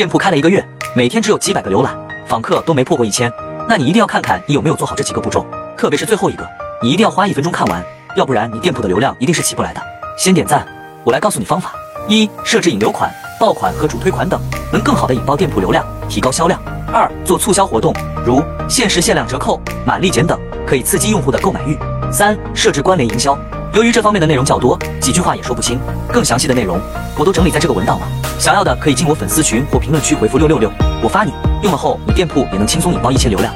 店铺开了一个月，每天只有几百个浏览，访客都没破过一千，那你一定要看看你有没有做好这几个步骤，特别是最后一个，你一定要花一分钟看完，要不然你店铺的流量一定是起不来的。先点赞，我来告诉你方法：一、设置引流款、爆款和主推款等，能更好的引爆店铺流量，提高销量；二、做促销活动，如限时限量折扣、满立减等，可以刺激用户的购买欲；三、设置关联营销。由于这方面的内容较多，几句话也说不清，更详细的内容我都整理在这个文档了。想要的可以进我粉丝群或评论区回复六六六，我发你。用了后，你店铺也能轻松引爆一千流量。